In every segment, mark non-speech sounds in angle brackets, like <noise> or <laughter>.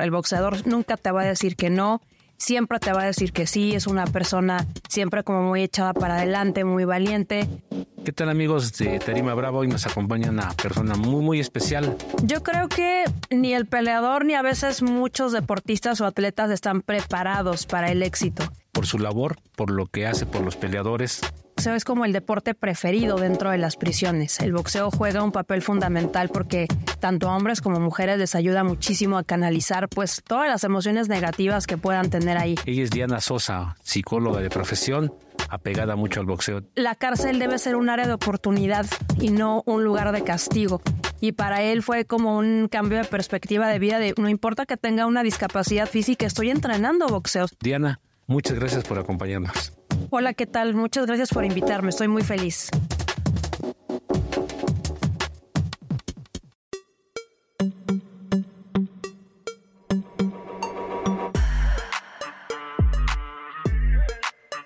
El boxeador nunca te va a decir que no, siempre te va a decir que sí, es una persona siempre como muy echada para adelante, muy valiente. ¿Qué tal amigos de Tarima Bravo? Hoy nos acompaña una persona muy muy especial. Yo creo que ni el peleador ni a veces muchos deportistas o atletas están preparados para el éxito. Por su labor, por lo que hace por los peleadores, boxeo es como el deporte preferido dentro de las prisiones. El boxeo juega un papel fundamental porque tanto a hombres como mujeres les ayuda muchísimo a canalizar pues todas las emociones negativas que puedan tener ahí. Ella es Diana Sosa, psicóloga de profesión, apegada mucho al boxeo. La cárcel debe ser un área de oportunidad y no un lugar de castigo. Y para él fue como un cambio de perspectiva de vida de no importa que tenga una discapacidad física, estoy entrenando boxeo. Diana, muchas gracias por acompañarnos. Hola, ¿qué tal? Muchas gracias por invitarme, estoy muy feliz.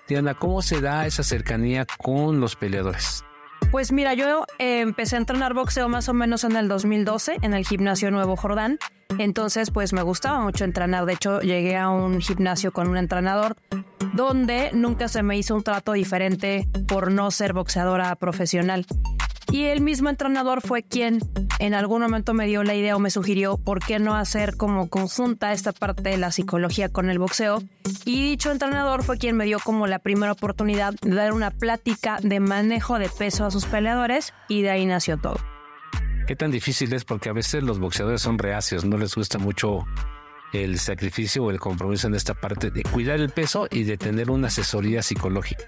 Diana, ¿cómo se da esa cercanía con los peleadores? Pues mira, yo eh, empecé a entrenar boxeo más o menos en el 2012 en el gimnasio Nuevo Jordán. Entonces, pues me gustaba mucho entrenar. De hecho, llegué a un gimnasio con un entrenador donde nunca se me hizo un trato diferente por no ser boxeadora profesional. Y el mismo entrenador fue quien en algún momento me dio la idea o me sugirió por qué no hacer como conjunta esta parte de la psicología con el boxeo. Y dicho entrenador fue quien me dio como la primera oportunidad de dar una plática de manejo de peso a sus peleadores y de ahí nació todo. ¿Qué tan difícil es? Porque a veces los boxeadores son reacios, no les gusta mucho el sacrificio o el compromiso en esta parte de cuidar el peso y de tener una asesoría psicológica.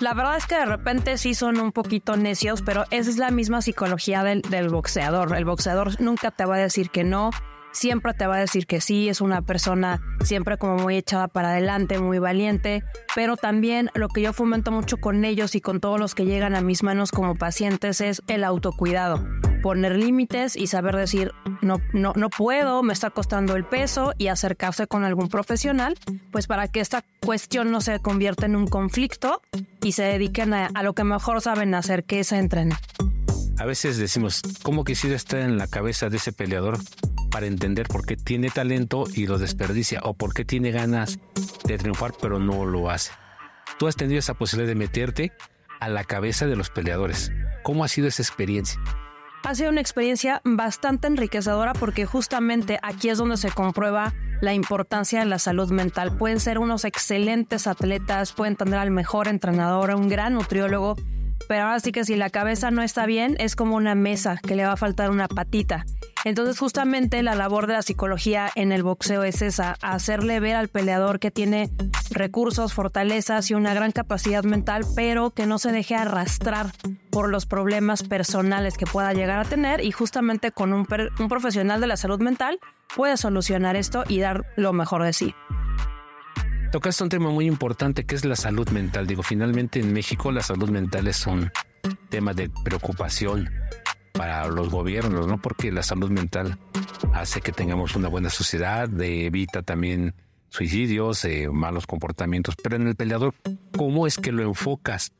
La verdad es que de repente sí son un poquito necios, pero esa es la misma psicología del, del boxeador. El boxeador nunca te va a decir que no, siempre te va a decir que sí, es una persona siempre como muy echada para adelante, muy valiente, pero también lo que yo fomento mucho con ellos y con todos los que llegan a mis manos como pacientes es el autocuidado, poner límites y saber decir, no, no, no puedo, me está costando el peso y acercarse con algún profesional, pues para que esta cuestión no se convierta en un conflicto y se dediquen a, a lo que mejor saben hacer, que es entrenar. A veces decimos, ¿cómo quisiera estar en la cabeza de ese peleador para entender por qué tiene talento y lo desperdicia o por qué tiene ganas de triunfar pero no lo hace? Tú has tenido esa posibilidad de meterte a la cabeza de los peleadores. ¿Cómo ha sido esa experiencia? Ha sido una experiencia bastante enriquecedora porque justamente aquí es donde se comprueba la importancia de la salud mental. Pueden ser unos excelentes atletas, pueden tener al mejor entrenador, un gran nutriólogo, pero ahora sí que si la cabeza no está bien, es como una mesa que le va a faltar una patita. Entonces justamente la labor de la psicología en el boxeo es esa, hacerle ver al peleador que tiene recursos, fortalezas y una gran capacidad mental, pero que no se deje arrastrar por los problemas personales que pueda llegar a tener y justamente con un, un profesional de la salud mental puede solucionar esto y dar lo mejor de sí. Tocaste un tema muy importante que es la salud mental. Digo, finalmente en México la salud mental es un tema de preocupación para los gobiernos, ¿no? Porque la salud mental hace que tengamos una buena sociedad, evita también suicidios, eh, malos comportamientos. Pero en el peleador, ¿cómo es que lo enfocas?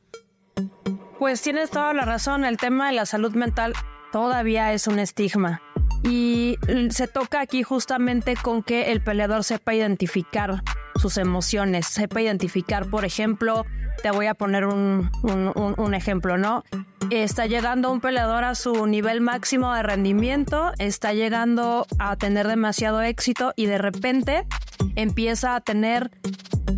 Pues tienes toda la razón. El tema de la salud mental todavía es un estigma. Y se toca aquí justamente con que el peleador sepa identificar sus emociones, sepa identificar, por ejemplo, te voy a poner un, un, ejemplo, ¿no? Está llegando un peleador a su nivel máximo de rendimiento, está llegando a tener demasiado éxito y de repente empieza a tener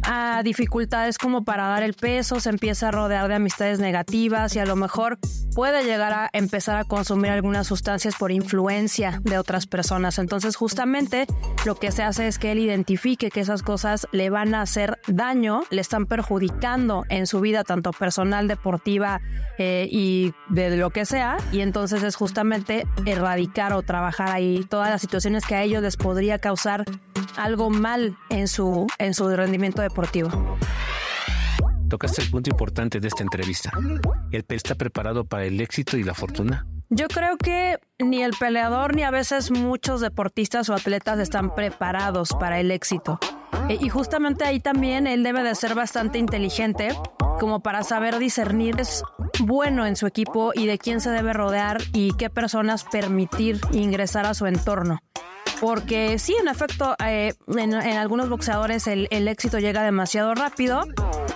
a dificultades como para dar el peso, se empieza a rodear de amistades negativas y a lo mejor puede llegar a empezar a consumir algunas sustancias por influencia de otras personas. Entonces justamente lo que se hace es que él identifique que esas cosas le van a hacer daño, le están perjudicando en su vida tanto personal, deportiva eh, y de lo que sea. Y entonces es justamente erradicar o trabajar ahí todas las situaciones que a ellos les podría causar algo mal en su, en su rendimiento deportivo. Tocaste el punto importante de esta entrevista. ¿El está preparado para el éxito y la fortuna? Yo creo que ni el peleador ni a veces muchos deportistas o atletas están preparados para el éxito. E, y justamente ahí también él debe de ser bastante inteligente como para saber discernir es bueno en su equipo y de quién se debe rodear y qué personas permitir ingresar a su entorno. Porque sí, en efecto, eh, en, algunos boxeadores el, el éxito llega demasiado rápido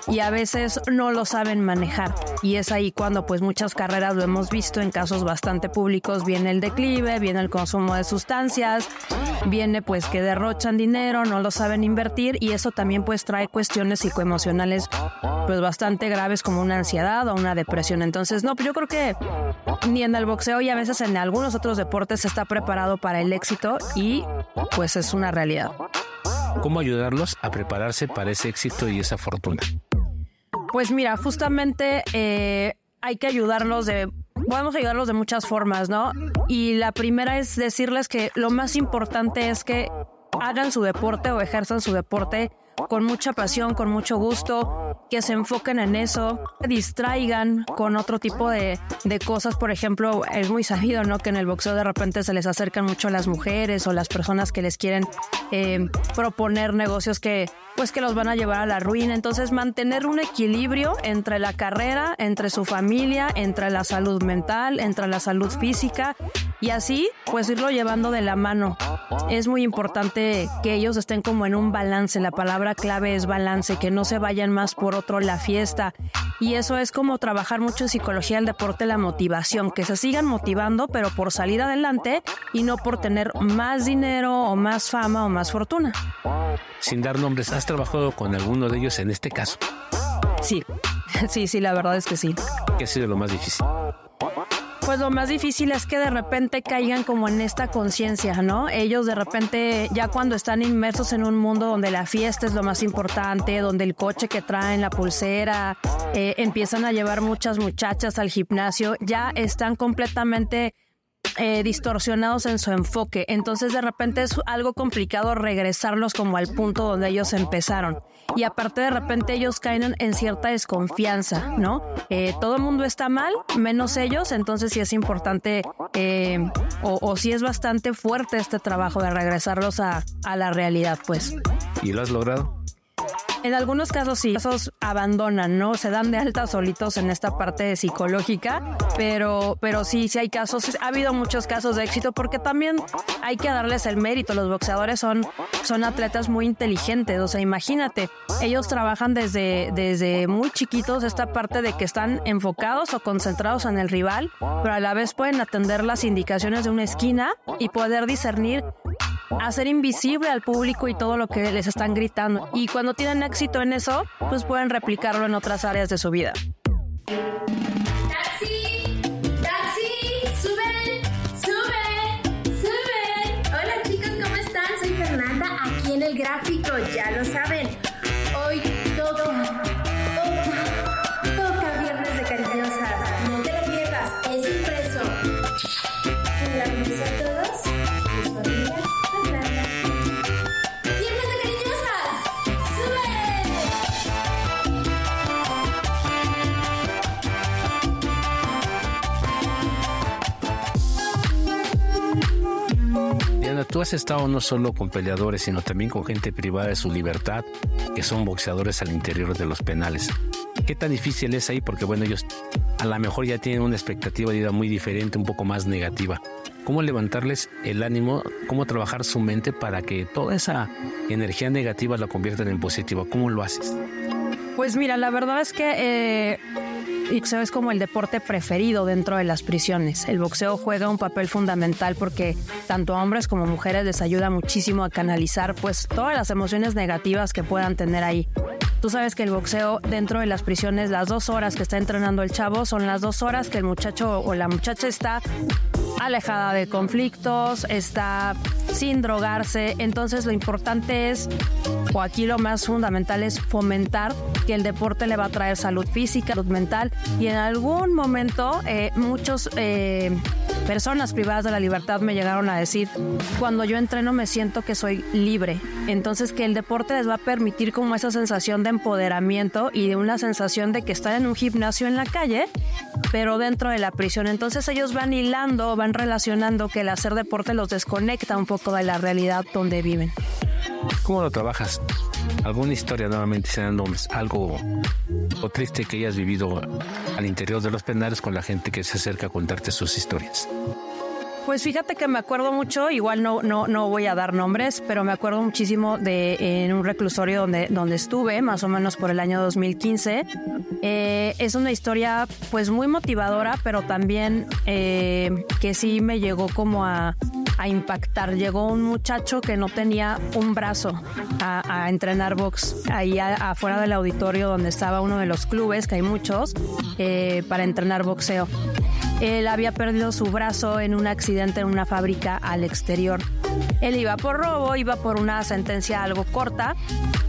y a veces no lo saben manejar. Y es ahí cuando pues muchas carreras lo hemos visto en casos bastante públicos, viene el declive, viene el consumo de sustancias, viene pues que derrochan dinero, no lo saben invertir y eso también pues trae cuestiones psicoemocionales pues bastante graves como una ansiedad o una depresión. Entonces, no, pues yo creo que ni en el boxeo y a veces en algunos otros deportes se está preparado para el éxito y pues es una realidad. ¿Cómo ayudarlos a prepararse para ese éxito y esa fortuna? Pues mira, justamente eh, hay que ayudarlos de podemos ayudarlos de muchas formas, ¿no? Y la primera es decirles que lo más importante es que hagan su deporte o ejerzan su deporte con mucha pasión, con mucho gusto, que se enfoquen en eso, que distraigan con otro tipo de, de, cosas. Por ejemplo, es muy sabido, ¿no? Que en el boxeo de repente se les acercan mucho las mujeres o las personas que les quieren eh, proponer negocios que, pues, que los van a llevar a la ruina. Entonces, mantener un equilibrio entre la carrera, entre su familia, entre la salud mental, entre la salud física y así, pues, irlo llevando de la mano. Es muy importante que ellos estén como en un balance. La palabra clave es balance, que no se vayan más por otro la fiesta. Y eso es como trabajar mucho en psicología del deporte, la motivación, que se sigan motivando, pero por salir adelante y no por tener más dinero o más fama o más fortuna. Sin dar nombres, ¿has trabajado con alguno de ellos en este caso? Sí, <laughs> sí, sí, la verdad es que sí. ¿Qué ha sido lo más difícil? Pues lo más difícil es que de repente caigan como en esta conciencia, ¿no? Ellos de repente, ya cuando están inmersos en un mundo donde la fiesta es lo más importante, donde el coche que traen, la pulsera, eh, empiezan a llevar muchas muchachas al gimnasio, ya están completamente eh, distorsionados en su enfoque. Entonces de repente es algo complicado regresarlos como al punto donde ellos empezaron. Y aparte de repente ellos caen en cierta desconfianza, ¿no? Eh, todo el mundo está mal, menos ellos, entonces sí es importante eh, o, o sí es bastante fuerte este trabajo de regresarlos a, a la realidad, pues. ¿Y lo has logrado? En algunos casos sí, casos abandonan, ¿no? Se dan de alta solitos en esta parte psicológica, pero, pero sí, sí hay casos, ha habido muchos casos de éxito porque también hay que darles el mérito. Los boxeadores son, son atletas muy inteligentes, o sea, imagínate, ellos trabajan desde, desde muy chiquitos esta parte de que están enfocados o concentrados en el rival, pero a la vez pueden atender las indicaciones de una esquina y poder discernir hacer invisible al público y todo lo que les están gritando. Y cuando tienen éxito en eso, pues pueden replicarlo en otras áreas de su vida. ¡Taxi! ¡Taxi! ¡Suben! ¡Suben! ¡Suben! Hola chicos, ¿cómo están? Soy Fernanda, aquí en el gráfico, ya lo saben. Tú has estado no solo con peleadores, sino también con gente privada de su libertad, que son boxeadores al interior de los penales. ¿Qué tan difícil es ahí? Porque bueno, ellos a lo mejor ya tienen una expectativa de vida muy diferente, un poco más negativa. cómo levantarles el ánimo, cómo trabajar su mente para que toda esa energía negativa la conviertan en positiva. ¿Cómo lo haces? Pues mira, la verdad es que eh, es como el deporte preferido dentro de las prisiones. El boxeo juega un papel fundamental porque tanto a hombres como mujeres les ayuda muchísimo a canalizar pues todas las emociones negativas que puedan tener ahí. Tú sabes que el boxeo dentro de las prisiones, las dos horas que está entrenando el chavo son las dos horas que el muchacho o la muchacha está alejada de conflictos, está sin drogarse. Entonces lo importante es, o aquí lo más fundamental es fomentar que el deporte le va a traer salud física, salud mental y en algún momento eh, muchos eh, personas privadas de la libertad me llegaron a decir, cuando yo entreno me siento que soy libre. Entonces que el deporte les va a permitir como esa sensación de empoderamiento y de una sensación de que están en un gimnasio en la calle, pero dentro de la prisión. Entonces ellos van hilando, van relacionando que el hacer deporte los desconecta un poco de la realidad donde viven. ¿Cómo lo trabajas? ¿Alguna historia nuevamente sean nombres? ¿Algo o triste que hayas vivido al interior de los penales con la gente que se acerca a contarte sus historias? Pues fíjate que me acuerdo mucho, igual no, no, no voy a dar nombres, pero me acuerdo muchísimo de en un reclusorio donde, donde estuve, más o menos por el año 2015. Eh, es una historia pues muy motivadora, pero también eh, que sí me llegó como a, a impactar. Llegó un muchacho que no tenía un brazo a, entrenar box ahí afuera del auditorio donde estaba uno de los clubes, que hay muchos, eh, para entrenar boxeo. Él había perdido su brazo en un accidente en una fábrica al exterior. Él iba por robo, iba por una sentencia algo corta,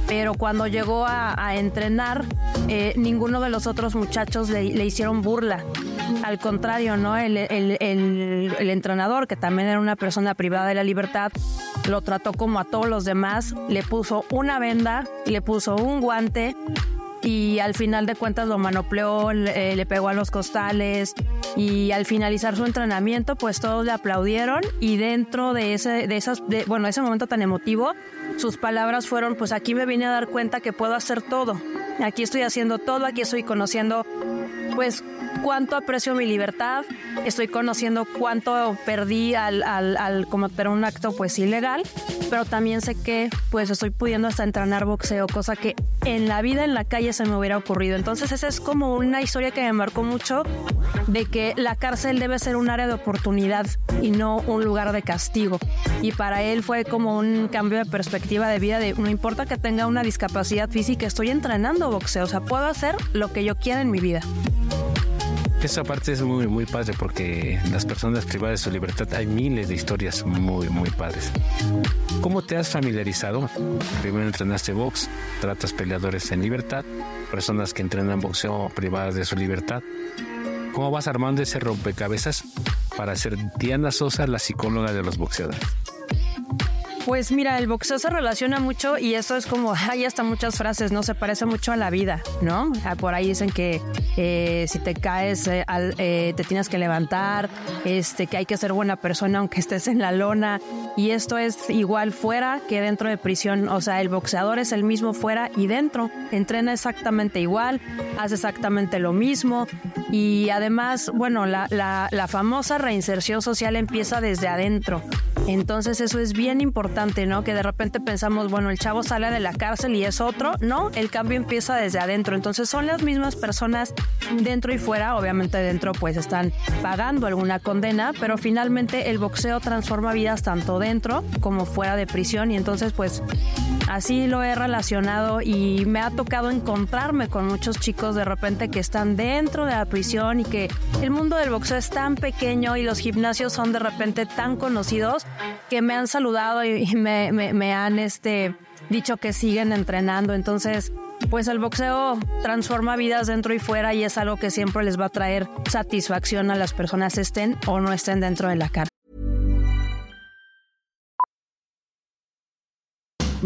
pero cuando llegó a, entrenar, eh, ninguno de los otros muchachos le, hicieron burla. Al contrario, ¿no? El, entrenador, que también era una persona privada de la libertad, lo trató como a todos los demás, le puso una venda, le puso un guante y al final de cuentas lo manopleó, le, le, pegó a los costales y al finalizar su entrenamiento pues todos le aplaudieron y dentro de ese, de esas, de, ese momento tan emotivo, sus palabras fueron pues aquí me vine a dar cuenta que puedo hacer todo, aquí estoy haciendo todo, aquí estoy conociendo pues cuánto aprecio mi libertad, estoy conociendo cuánto perdí al, al, al cometer un acto pues ilegal, pero también sé que pues estoy pudiendo hasta entrenar boxeo, cosa que en la vida en la calle se me hubiera ocurrido. Entonces esa es como una historia que me marcó mucho de que la cárcel debe ser un área de oportunidad y no un lugar de castigo. Y para él fue como un cambio de perspectiva de vida de no importa que tenga una discapacidad física, estoy entrenando boxeo, o sea, puedo hacer lo que yo quiera en mi vida. Esa parte es muy, muy padre porque las personas privadas de su libertad hay miles de historias muy, muy padres. ¿Cómo te has familiarizado? Primero entrenaste box, tratas peleadores en libertad, personas que entrenan boxeo privadas de su libertad. ¿Cómo vas armando ese rompecabezas para ser Diana Sosa la psicóloga de los boxeadores? Pues mira, el boxeo se relaciona mucho y eso es como, hay hasta muchas frases, ¿no? Se parece mucho a la vida, ¿no? Ah, por ahí dicen que eh, si te caes, eh, eh, te tienes que levantar, este, que hay que ser buena persona aunque <laughs> estés en la lona. Y esto es igual fuera que dentro de prisión. O sea, el boxeador es el mismo fuera y dentro. Entrena exactamente igual, hace exactamente lo mismo. Y además, bueno, la, la, la famosa reinserción social empieza desde adentro. Entonces eso es bien importante, ¿no? Que de repente pensamos, bueno, el chavo sale de la cárcel y es otro. No, el cambio empieza desde adentro. Entonces son las mismas personas dentro y fuera. Obviamente dentro pues están pagando alguna condena, pero finalmente el boxeo transforma vidas tanto dentro como fuera de prisión. Y entonces pues así lo he relacionado y me ha tocado encontrarme con muchos chicos de repente que están dentro de la prisión y que el mundo del boxeo es tan pequeño y los gimnasios son de repente tan conocidos que me han saludado y me, han este, dicho que siguen entrenando. Entonces, pues el boxeo transforma vidas dentro y fuera y es algo que siempre les va a traer satisfacción a las personas estén o no estén dentro de la cárcel.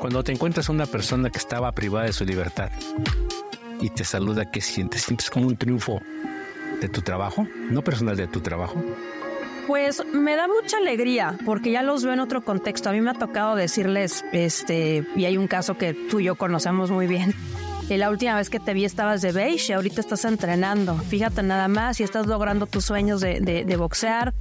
Cuando te encuentras a una persona que estaba privada de su libertad y te saluda, ¿qué sientes? ¿Sientes como un triunfo de tu trabajo? No personal, de tu trabajo. Pues me da mucha alegría porque ya los veo en otro contexto. A mí me ha tocado decirles, este, y hay un caso que tú y yo conocemos muy bien. Y la última vez que te vi estabas de beige y ahorita estás entrenando. Fíjate nada más y estás logrando tus sueños de, de, de boxear.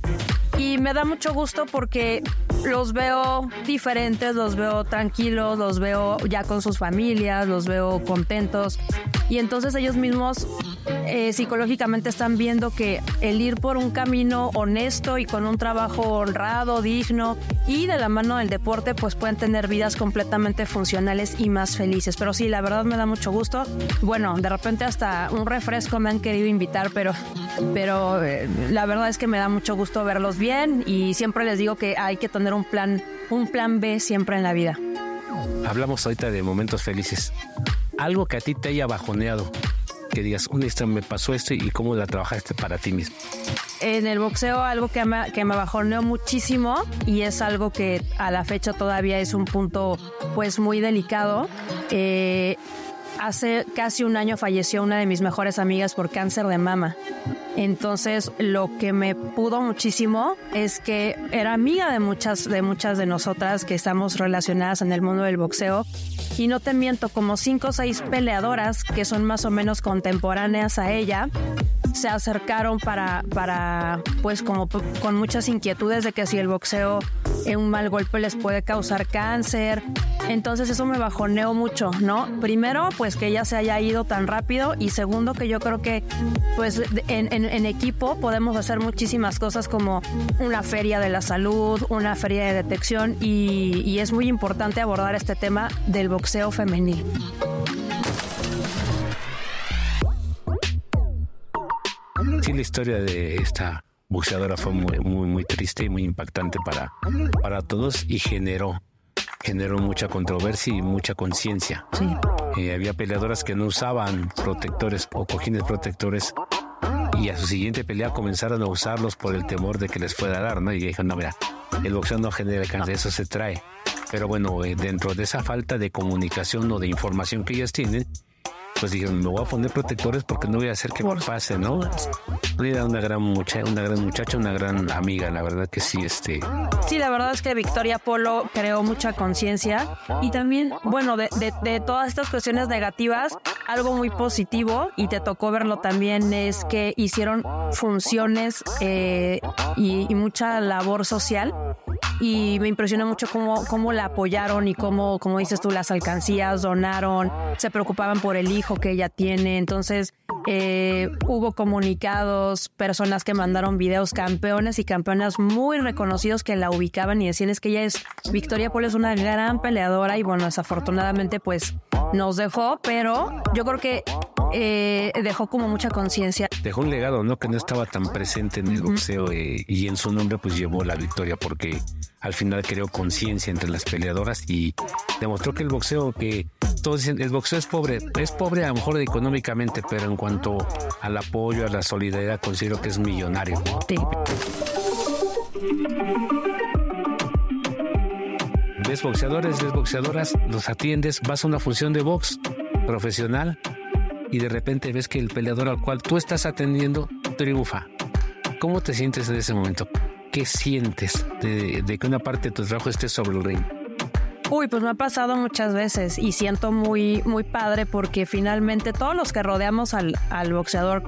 Y me da mucho gusto porque los veo diferentes, los veo tranquilos, los veo ya con sus familias, los veo contentos. Y entonces ellos mismos eh, psicológicamente están viendo que el ir por un camino honesto y con un trabajo honrado, digno y de la mano del deporte, pues pueden tener vidas completamente funcionales y más felices. Pero sí, la verdad me da mucho gusto. Bueno, de repente hasta un refresco me han querido invitar, pero, pero eh, la verdad es que me da mucho gusto verlos bien y siempre les digo que hay que tener un plan, un plan B siempre en la vida. Hablamos ahorita de momentos felices. Algo que a ti te haya bajoneado, que digas, un extra me pasó esto y cómo la trabajaste para ti mismo. En el boxeo algo que me, que me bajoneó muchísimo y es algo que a la fecha todavía es un punto pues muy delicado. Eh, hace casi un año falleció una de mis mejores amigas por cáncer de mama. Entonces, lo que me pudo muchísimo es que era amiga de muchas de muchas de nosotras que estamos relacionadas en el mundo del boxeo. Y no te miento, como cinco o seis peleadoras que son más o menos contemporáneas a ella, se acercaron para, para, pues como con muchas inquietudes de que si el boxeo en un mal golpe les puede causar cáncer. Entonces eso me bajoneó mucho, ¿no? Primero, pues que ella se haya ido tan rápido y segundo, que yo creo que pues en, equipo podemos hacer muchísimas cosas como una feria de la salud, una feria de detección y, y es muy importante abordar este tema del boxeo femenil. La historia de esta boxeadora fue muy, muy, muy triste y muy impactante para, para todos y generó, generó mucha controversia y mucha conciencia. Sí. Eh, había peleadoras que no usaban protectores o cojines protectores y a su siguiente pelea comenzaron a usarlos por el temor de que les fuera a dar, ¿no? Y dijeron, no, mira, el boxeo no genera cáncer, eso se trae. Pero bueno, eh, dentro de esa falta de comunicación o de información que ellas tienen, pues dijeron, me voy a poner protectores porque no voy a hacer que me pase, ¿no? Era una gran muchacha, una gran muchacha, una gran amiga, la verdad que sí, este. Sí, la verdad es que Victoria Polo creó mucha conciencia y también, bueno, de, de, de, todas estas cuestiones negativas, algo muy positivo y te tocó verlo también es que hicieron funciones eh, y, y, mucha labor social y me impresionó mucho cómo, cómo la apoyaron y cómo, como dices tú, las alcancías donaron, se preocupaban por el hijo que ella tiene, entonces eh, hubo comunicados, personas que mandaron videos, campeones y campeonas muy reconocidos que la ubicaban y decían es que ella es, Victoria Polo es una gran peleadora y bueno, desafortunadamente pues nos dejó, pero yo creo que eh, dejó como mucha conciencia. Dejó un legado, ¿no? Que no estaba tan presente en el boxeo eh, y en su nombre pues llevó la victoria porque al final creó conciencia entre las peleadoras y demostró que el boxeo, que todos dicen, el boxeo es pobre, es pobre a lo mejor económicamente, pero en cuanto al apoyo, a la solidaridad, considero que es millonario. Sí. Ves boxeadores, ves boxeadoras, los atiendes, vas a una función de box profesional y de repente ves que el peleador al cual tú estás atendiendo triunfa. ¿Cómo te sientes en ese momento? ¿Qué sientes de, que una parte de tu trabajo esté sobre el ring? Uy, pues me ha pasado muchas veces y siento muy, muy padre porque finalmente todos los que rodeamos al, al boxeador,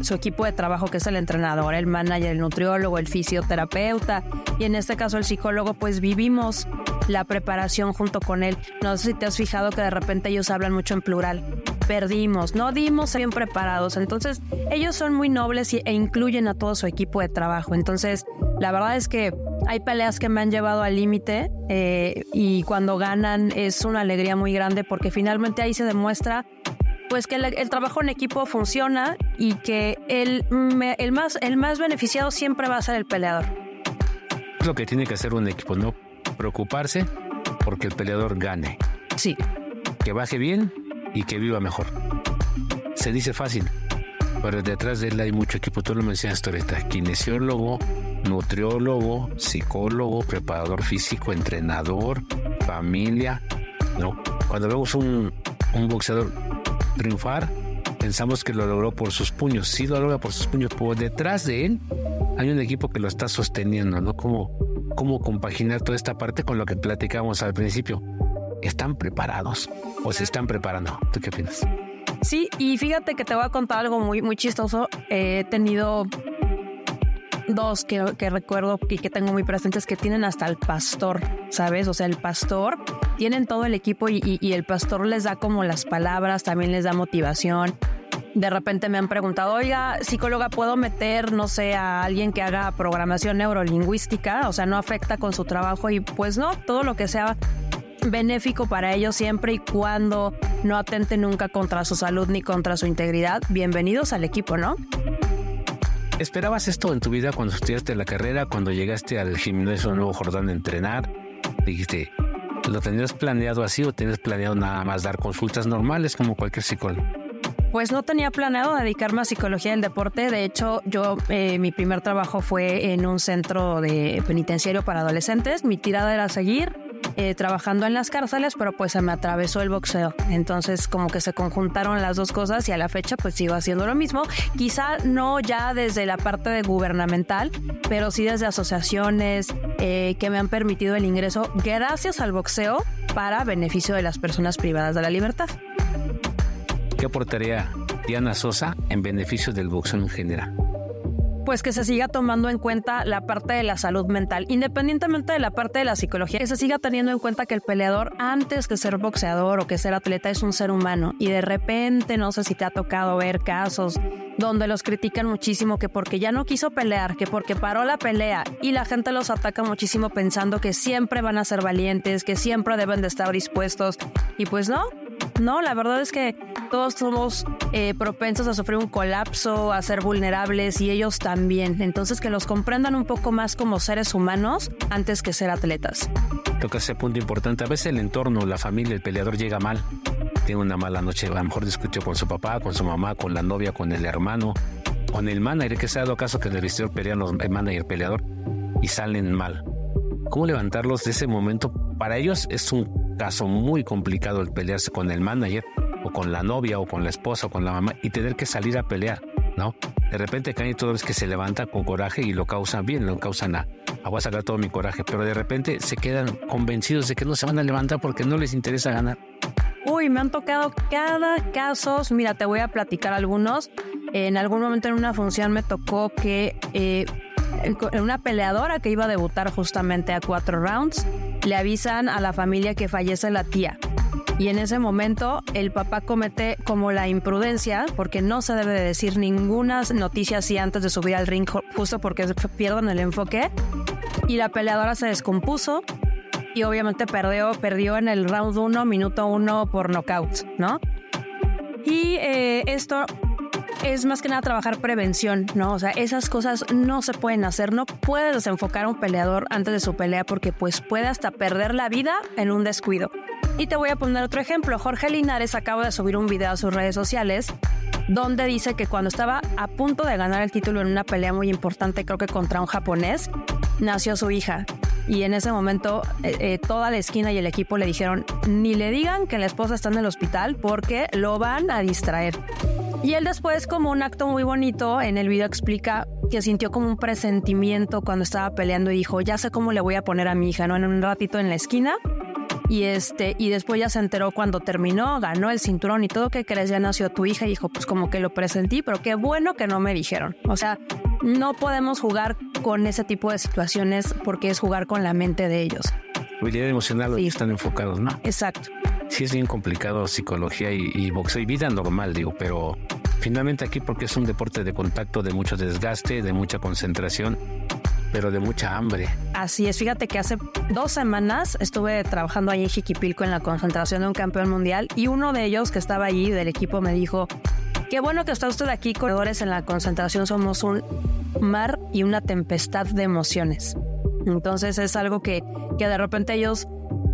su equipo de trabajo, que es el entrenador, el manager, el nutriólogo, el fisioterapeuta y en este caso el psicólogo, pues vivimos la preparación junto con él. No sé si te has fijado que de repente ellos hablan mucho en plural. Perdimos, no dimos bien preparados. Entonces, ellos son muy nobles e incluyen a todo su equipo de trabajo. Entonces, la verdad es que hay peleas que me han llevado al límite eh, y cuando ganan es una alegría muy grande porque finalmente ahí se demuestra pues que el, el, trabajo en equipo funciona y que el, el, más, el más beneficiado siempre va a ser el peleador. Es lo que tiene que hacer un equipo, no preocuparse porque el peleador gane. Sí. Que baje bien y que viva mejor. Se dice fácil, pero detrás de él hay mucho equipo. Tú lo mencionaste ahorita, kinesiólogo, nutriólogo, psicólogo, preparador físico, entrenador, familia. ¿no? Cuando vemos un, un boxeador triunfar, pensamos que lo logró por sus puños. Sí lo logra por sus puños, pero detrás de él hay un equipo que lo está sosteniendo, ¿no? Cómo, cómo compaginar toda esta parte con lo que platicamos al principio. ¿Están preparados o se están preparando? ¿Tú qué opinas? Sí, y fíjate que te voy a contar algo muy, muy chistoso. he tenido dos que, recuerdo y que tengo muy presentes que tienen hasta el pastor, ¿sabes? O sea, el pastor, tienen todo el equipo y el pastor les da como las palabras, también les da motivación de repente me han preguntado, oiga, psicóloga, ¿puedo meter, no sé, a alguien que haga programación neurolingüística? O sea, no afecta con su trabajo y pues no, todo lo que sea benéfico para ellos siempre y cuando no atente nunca contra su salud ni contra su integridad. Bienvenidos al equipo, ¿no? ¿Esperabas esto en tu vida cuando estudiaste la carrera, cuando llegaste al gimnasio Nuevo Jordán a entrenar? Dijiste, ¿lo tenías planeado así o tenías planeado nada más dar consultas normales como cualquier psicólogo? Pues no tenía planeado dedicarme a psicología del deporte. De hecho, yo eh, mi primer trabajo fue en un centro de penitenciario para adolescentes. Mi tirada era seguir eh, trabajando en las cárceles, pero pues se me atravesó el boxeo. Entonces como que se conjuntaron las dos cosas y a la fecha pues sigo haciendo lo mismo. Quizá no ya desde la parte gubernamental, pero sí desde asociaciones eh, que me han permitido el ingreso gracias al boxeo para beneficio de las personas privadas de la libertad. ¿Qué aportaría Diana Sosa en beneficio del boxeo en general? pues que se siga tomando en cuenta la parte de la salud mental, independientemente de la parte de la psicología, que se siga teniendo en cuenta que el peleador, antes que ser boxeador o que ser atleta, es un ser humano. Y de repente, no sé si te ha tocado ver casos donde los critican muchísimo, que porque ya no quiso pelear, que porque paró la pelea y la gente los ataca muchísimo pensando que siempre van a ser valientes, que siempre deben de estar dispuestos. Y pues no, no, la verdad es que todos somos eh, propensos a sufrir un colapso, a ser vulnerables y ellos también. Entonces que los comprendan un poco más como seres humanos antes que ser atletas. Toca ese punto importante. A veces el entorno, la familia, el peleador llega mal. Tiene una mala noche, a lo mejor discutió con su papá, con su mamá, con la novia, con el hermano, con el manager, que se ha dado caso que el vestidor pelean los el manager, el peleador, y salen mal. ¿Cómo levantarlos de ese momento? Para ellos es un caso muy complicado el pelearse con el manager o con la novia o con la esposa o con la mamá y tener que salir a pelear, ¿no? De repente caen todo es que se levanta con coraje y lo causan bien, lo causan a, a voy a sacar todo mi coraje, pero de repente se quedan convencidos de que no se van a levantar porque no les interesa ganar. Uy, me han tocado cada caso. Mira, te voy a platicar algunos. En algún momento en una función me tocó que eh, una peleadora que iba a debutar justamente a cuatro rounds, le avisan a la familia que fallece la tía. Y en ese momento el papá comete como la imprudencia, porque no se debe de decir ninguna noticia así antes de subir al ring, justo porque pierden el enfoque. Y la peleadora se descompuso y obviamente perdió, perdió en el round 1, minuto 1 por knockout, ¿no? Y eh, esto es más que nada trabajar prevención, ¿no? O sea, esas cosas no se pueden hacer, no puedes desenfocar a un peleador antes de su pelea porque pues puede hasta perder la vida en un descuido. Y te voy a poner otro ejemplo. Jorge Linares acaba de subir un video a sus redes sociales donde dice que cuando estaba a punto de ganar el título en una pelea muy importante, creo que contra un japonés, nació su hija. Y en ese momento eh, eh, toda la esquina y el equipo le dijeron, ni le digan que la esposa está en el hospital porque lo van a distraer. Y él después, como un acto muy bonito, en el video explica que sintió como un presentimiento cuando estaba peleando y dijo, ya sé cómo le voy a poner a mi hija, ¿no? En un ratito en la esquina. Y este, y después ya se enteró cuando terminó, ganó el cinturón y todo que crees, ya nació tu hija y dijo, pues como que lo presentí, pero qué bueno que no me dijeron. O sea, no podemos jugar con ese tipo de situaciones porque es jugar con la mente de ellos. Habilidad emocional sí. están enfocados, ¿no? Exacto. Sí es bien complicado psicología y, y boxeo y vida normal, digo, pero finalmente aquí porque es un deporte de contacto, de mucho desgaste, de mucha concentración, pero de mucha hambre. Así es, fíjate que hace dos semanas estuve trabajando ahí en Jiquipilco en la concentración de un campeón mundial y uno de ellos que estaba allí del equipo me dijo, qué bueno que está usted aquí, corredores en la concentración somos un mar y una tempestad de emociones. Entonces es algo que, que de repente ellos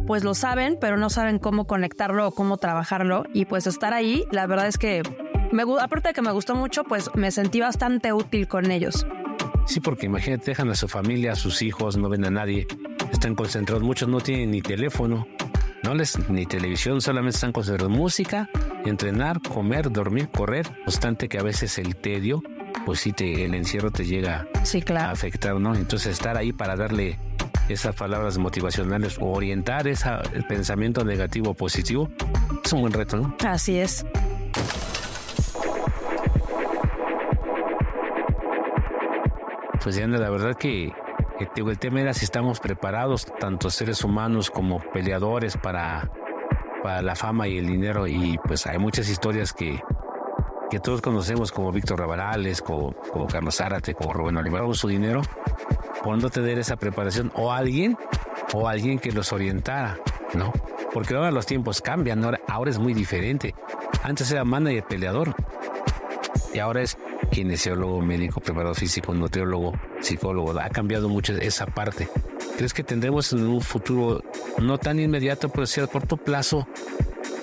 pues lo saben, pero no saben cómo conectarlo o cómo trabajarlo. Y pues estar ahí, la verdad es que me, aparte de que me gustó mucho, pues me sentí bastante útil con ellos. Sí, porque imagínate, dejan a su familia, a sus hijos, no ven a nadie, están concentrados, muchos no tienen ni teléfono, no les ni televisión, solamente están concentrados música, entrenar, comer, dormir, correr, obstante que a veces el tedio, pues sí te, el encierro te llega sí, claro. a afectar, ¿no? Entonces estar ahí para darle esas palabras motivacionales o orientar ese pensamiento negativo o positivo es un buen reto, ¿no? Así es. Pues Diana, la verdad que el tema era si estamos preparados, tanto seres humanos como peleadores, para, para la fama y el dinero. Y pues hay muchas historias que, que todos conocemos, como Víctor Rabarales, como, como Carlos Zárate, como Rubén Olivar, con su dinero, por no esa preparación, o alguien, o alguien que los orientara, ¿no? Porque ahora los tiempos cambian, ahora, ahora es muy diferente. Antes era manager peleador, y ahora es kinesiólogo, médico, preparador físico, nutriólogo, psicólogo. Ha cambiado mucho esa parte. ¿Crees que tendremos en un futuro no tan inmediato, pero sí a corto plazo,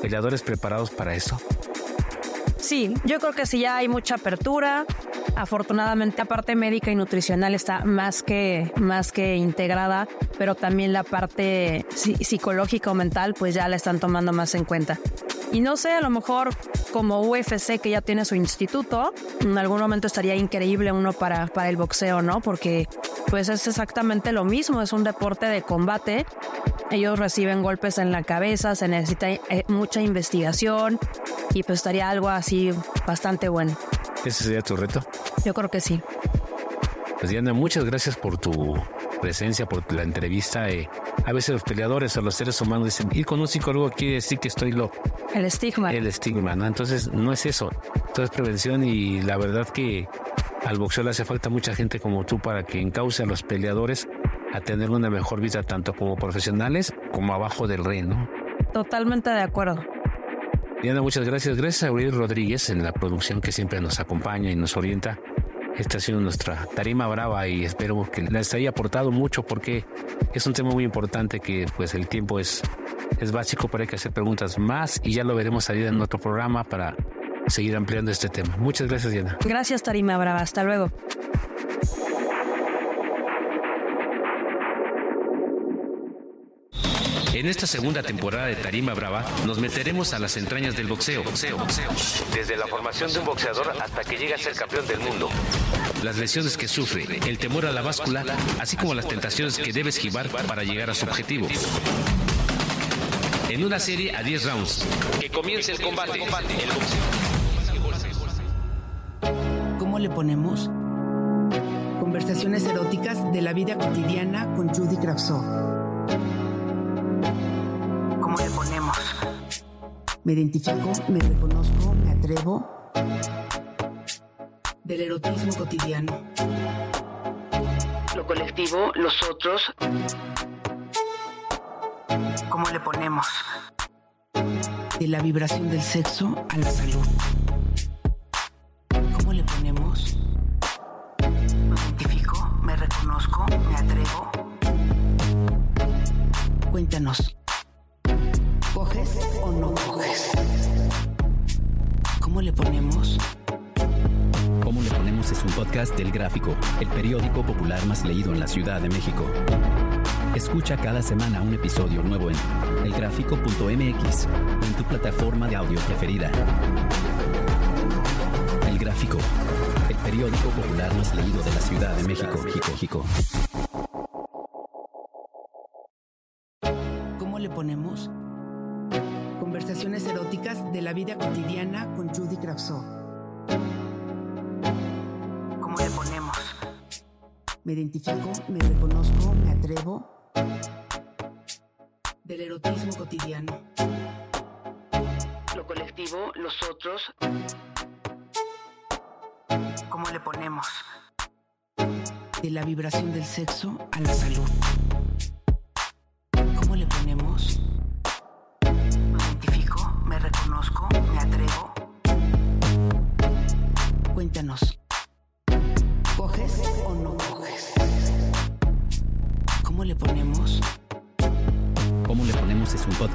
peleadores preparados para eso? Sí, yo creo que sí ya hay mucha apertura. Afortunadamente, la parte médica y nutricional está más que, más que integrada, pero también la parte psicológica o mental, pues ya la están tomando más en cuenta. Y no sé, a lo mejor como UFC que ya tiene su instituto, en algún momento estaría increíble uno para, para el boxeo, ¿no? Porque pues es exactamente lo mismo, es un deporte de combate. Ellos reciben golpes en la cabeza, se necesita eh, mucha investigación y pues estaría algo así bastante bueno. ¿Ese sería tu reto? Yo creo que sí. Pues Diana, muchas gracias por tu presencia, por la entrevista. Eh, a veces los peleadores o los seres humanos dicen, ir con un psicólogo quiere decir que estoy loco. El estigma. El estigma, ¿no? Entonces no es eso. Todo es prevención y la verdad que al boxeo le hace falta mucha gente como tú para que encauce a los peleadores a tener una mejor vida tanto como profesionales como abajo del rey, ¿no? Totalmente de acuerdo. Diana, muchas gracias. Gracias a Aurelio Rodríguez en la producción que siempre nos acompaña y nos orienta. Esta ha sido nuestra tarima brava y espero que les haya aportado mucho porque es un tema muy importante que pues el tiempo es, es básico, hay que hacer preguntas más y ya lo veremos salir en otro programa para seguir ampliando este tema. Muchas gracias, Diana. Gracias, Tarima Brava. Hasta luego. En esta segunda temporada de Tarima Brava nos meteremos a las entrañas del boxeo. boxeo, boxeo. Desde la formación de un boxeador hasta que llega a ser campeón del mundo. Las lesiones que sufre, el temor a la báscula, así como las tentaciones que debe esquivar para llegar a su objetivo. En una serie a 10 rounds. Que comience el combate. ¿Cómo le ponemos? Conversaciones eróticas de la vida cotidiana con Judy Kravsov. Me identifico, me reconozco, me atrevo. Del erotismo cotidiano. Lo colectivo, los otros. ¿Cómo le ponemos? De la vibración del sexo a la salud. Podcast del Gráfico, el periódico popular más leído en la Ciudad de México. Escucha cada semana un episodio nuevo en elgráfico.mx en tu plataforma de audio preferida. El Gráfico, el periódico popular más leído de la Ciudad de México. ¿Cómo le ponemos? Conversaciones eróticas de la vida cotidiana con Judy Kravsov. Me identifico, me reconozco, me atrevo. Del erotismo cotidiano. Lo colectivo, los otros. ¿Cómo le ponemos? De la vibración del sexo a la salud. ¿Cómo le ponemos?